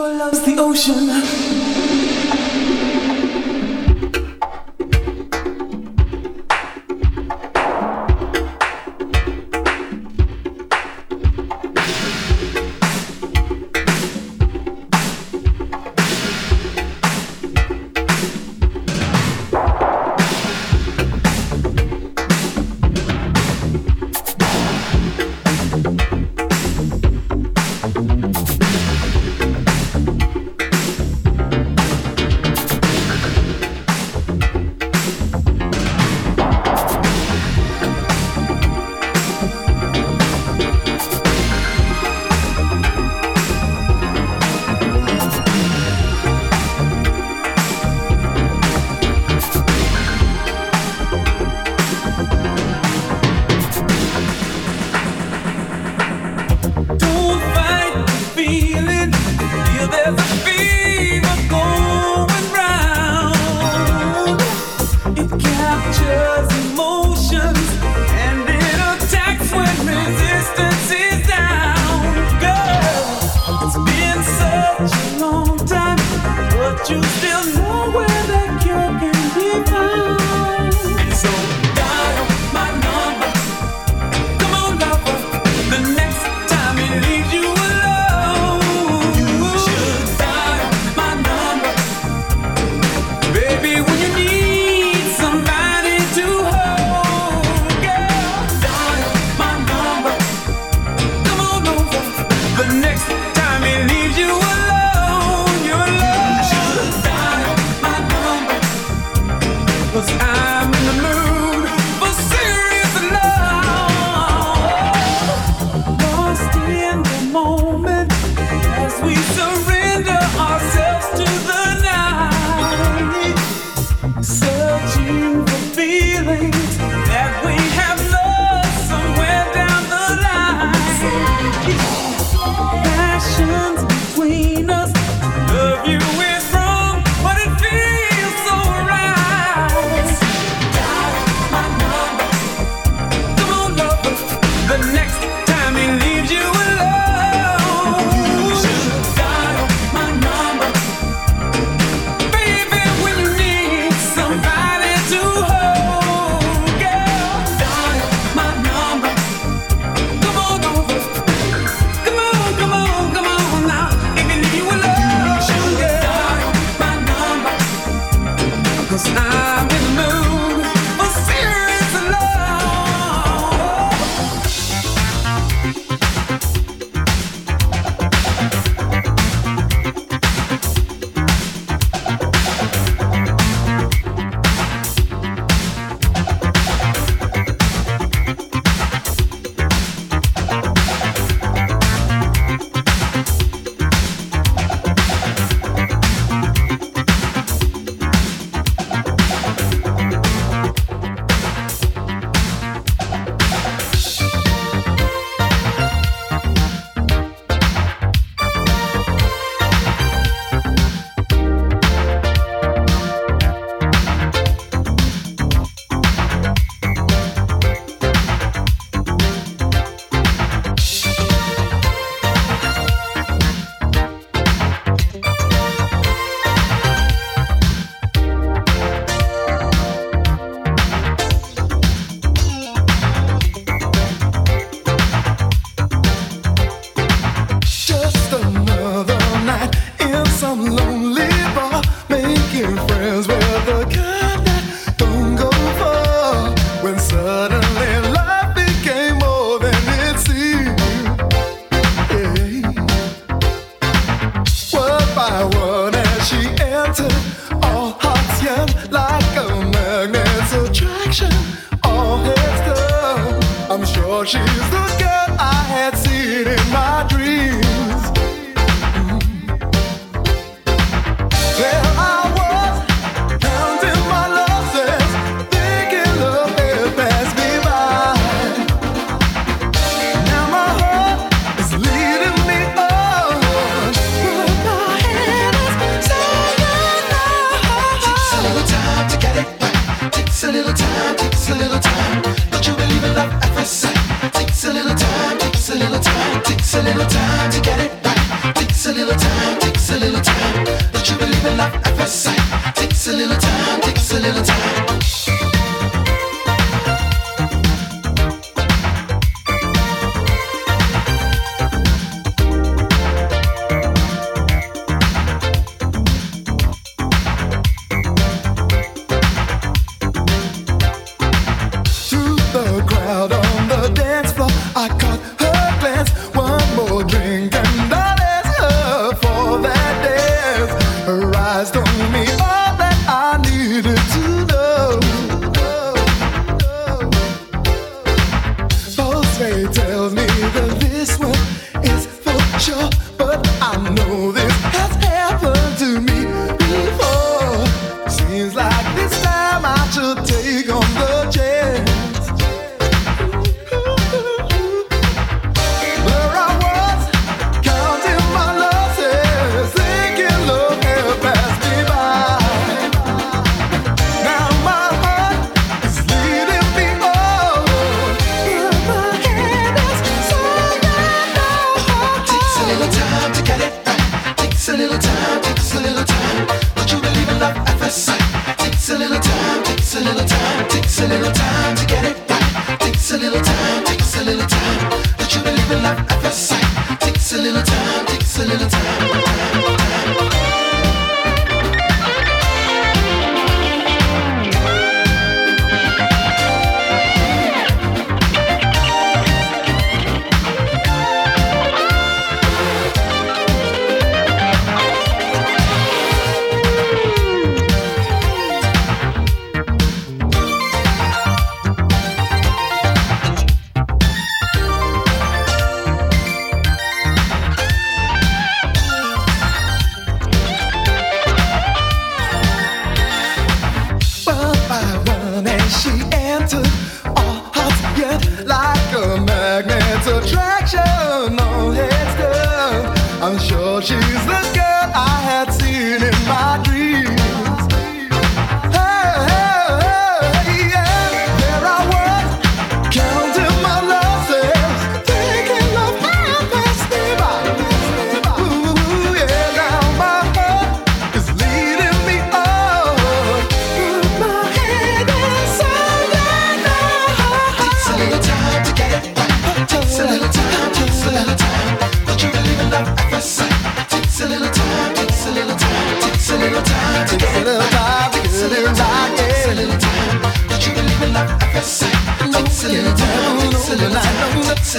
a little time, takes a little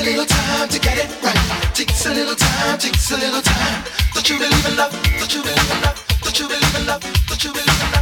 a little time to get it right. Takes a little time, takes a little time. Don't you believe in love? Don't you believe in love? Don't you believe in love? Don't you believe in love?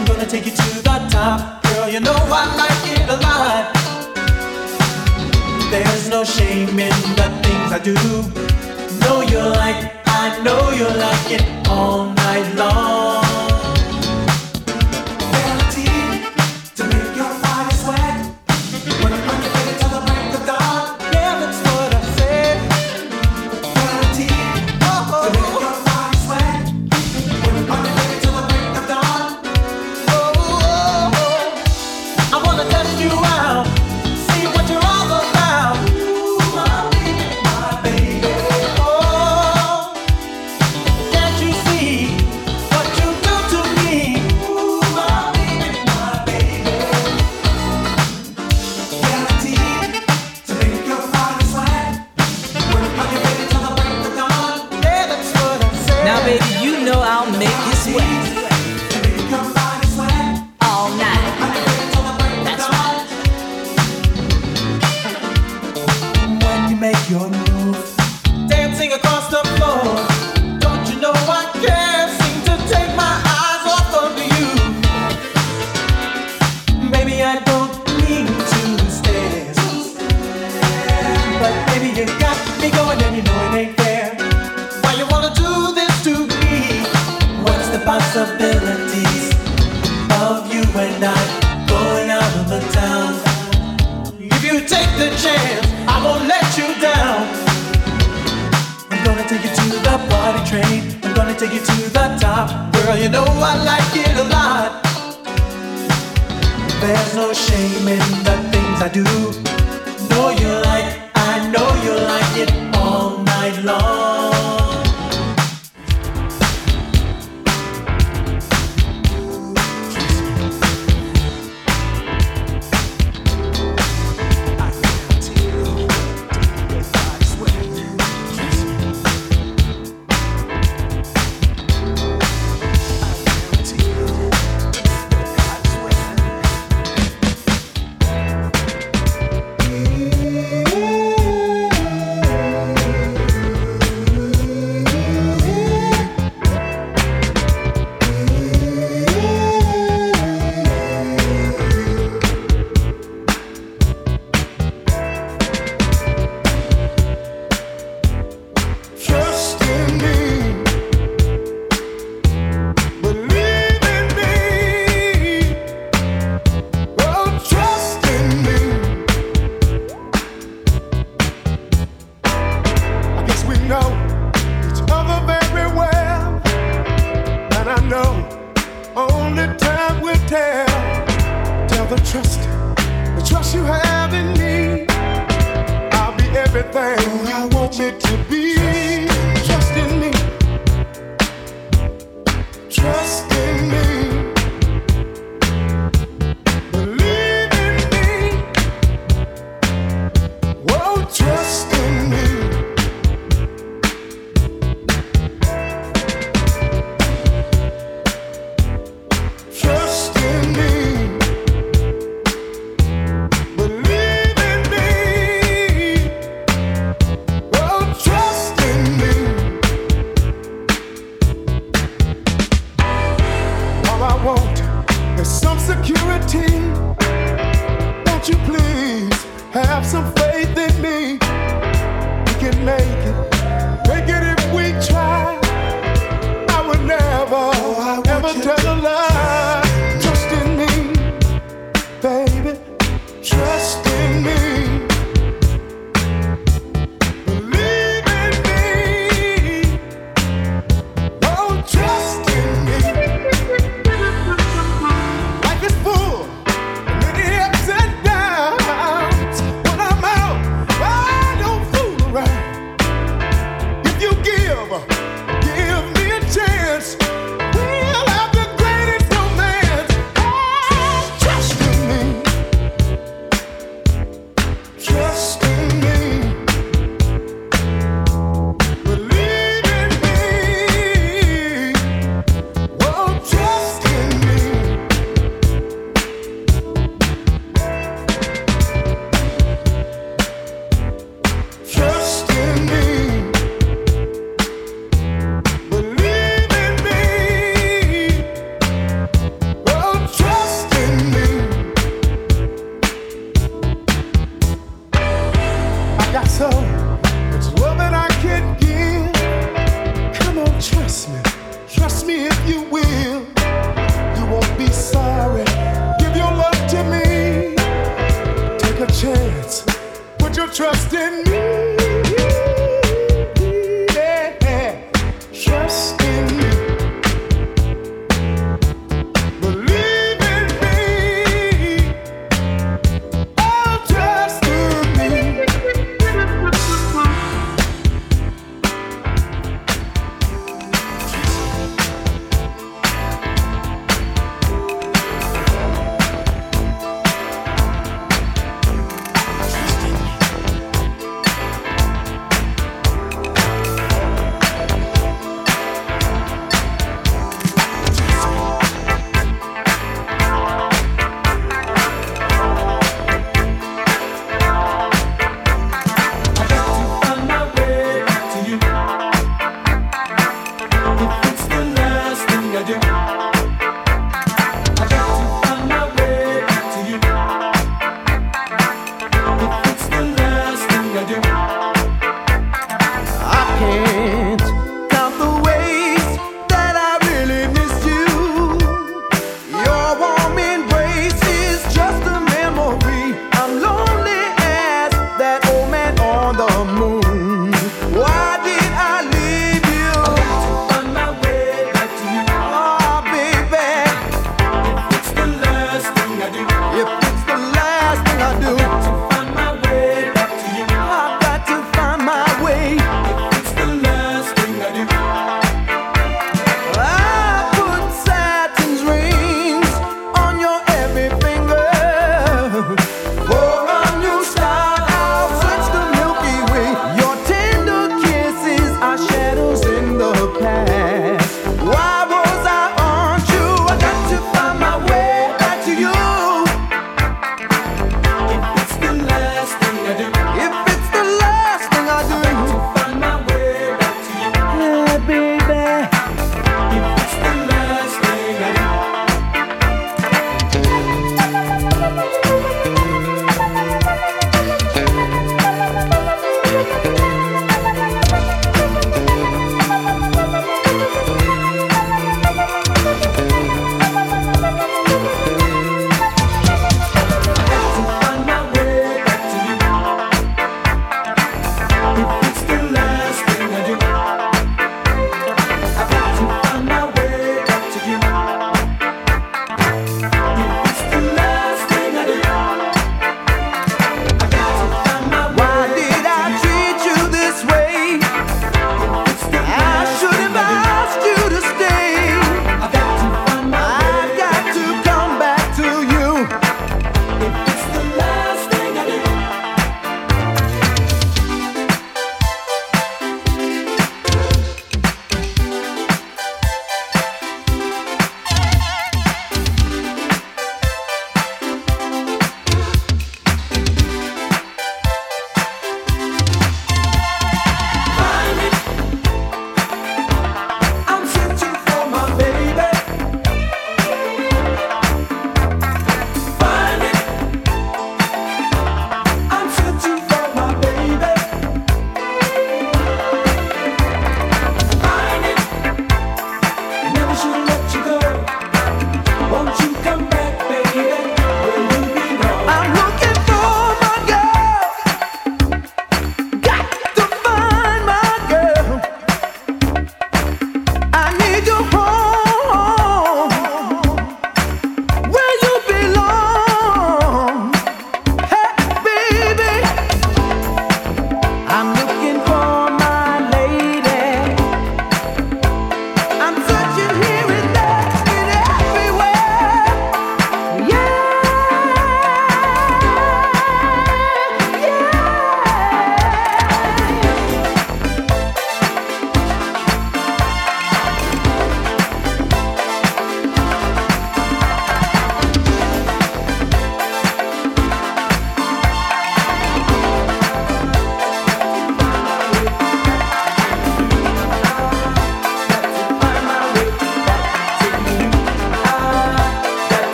I'm gonna take you to the top. Girl, you know I like it a lot. There's no shame in the things I do. Know you like, I know you like it all night long.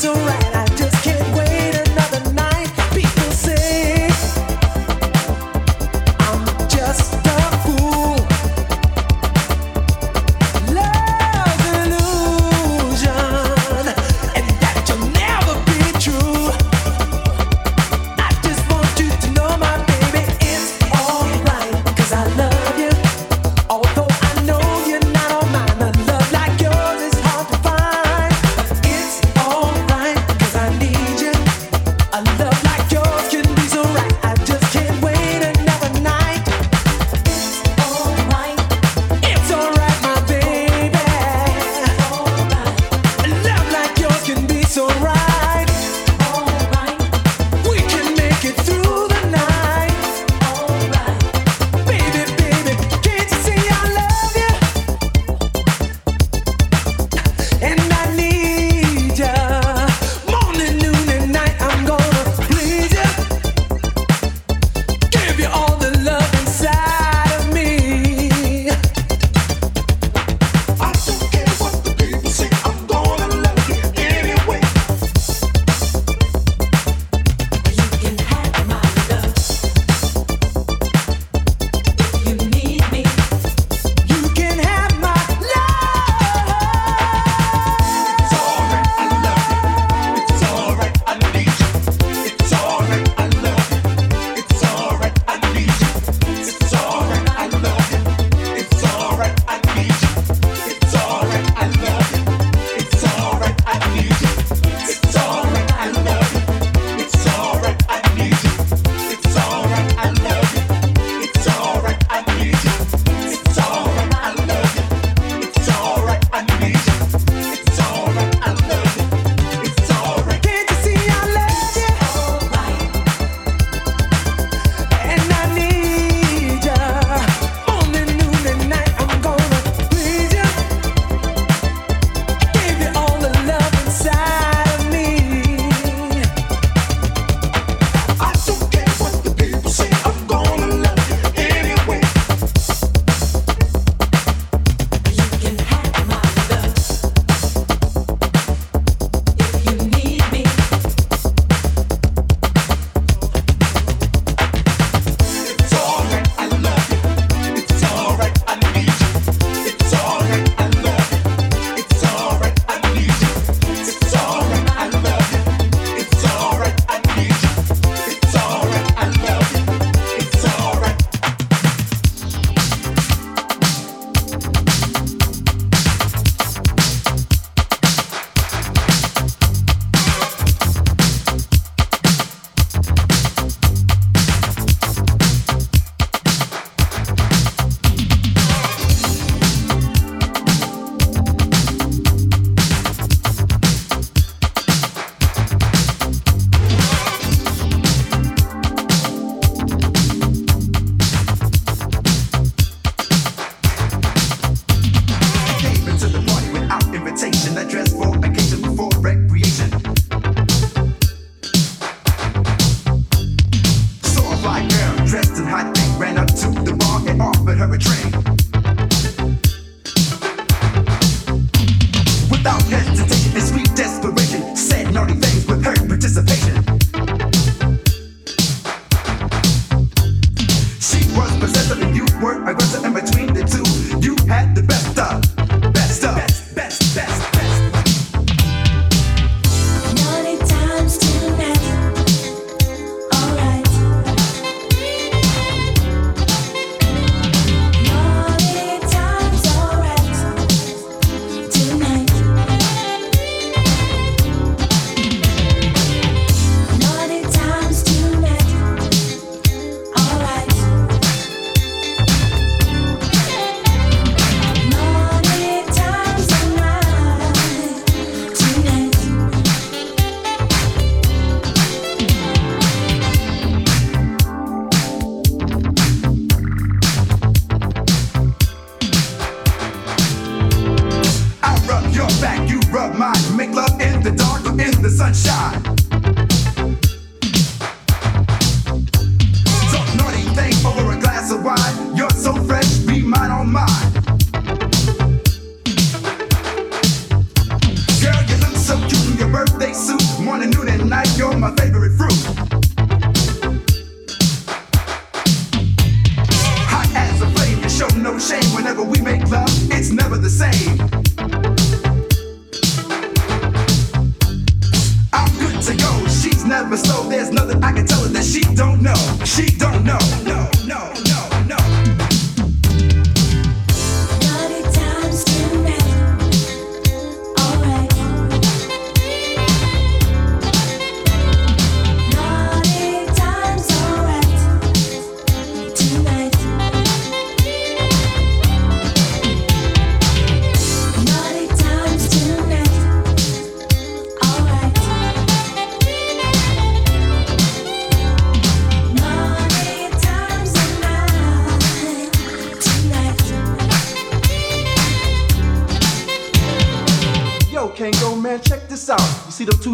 It's alright. had the best.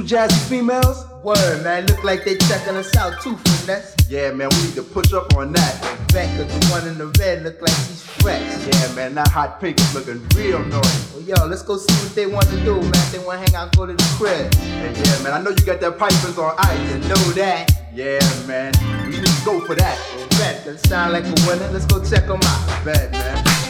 Jazzy females? Word, man. Look like they checking us out too, finesse. Yeah, man, we need to push up on that. Becca, the one in the red, look like she's fresh. Yeah, man, that hot pink is looking real nice. Well, yo, let's go see what they want to do, man. They want to hang out, go to the crib. Hey, yeah, man, I know you got that pipers on ice. You know that. Yeah, man, we need to go for that. Bet, that sound like a winner. Let's go check them out. Bet, man.